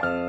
Bye.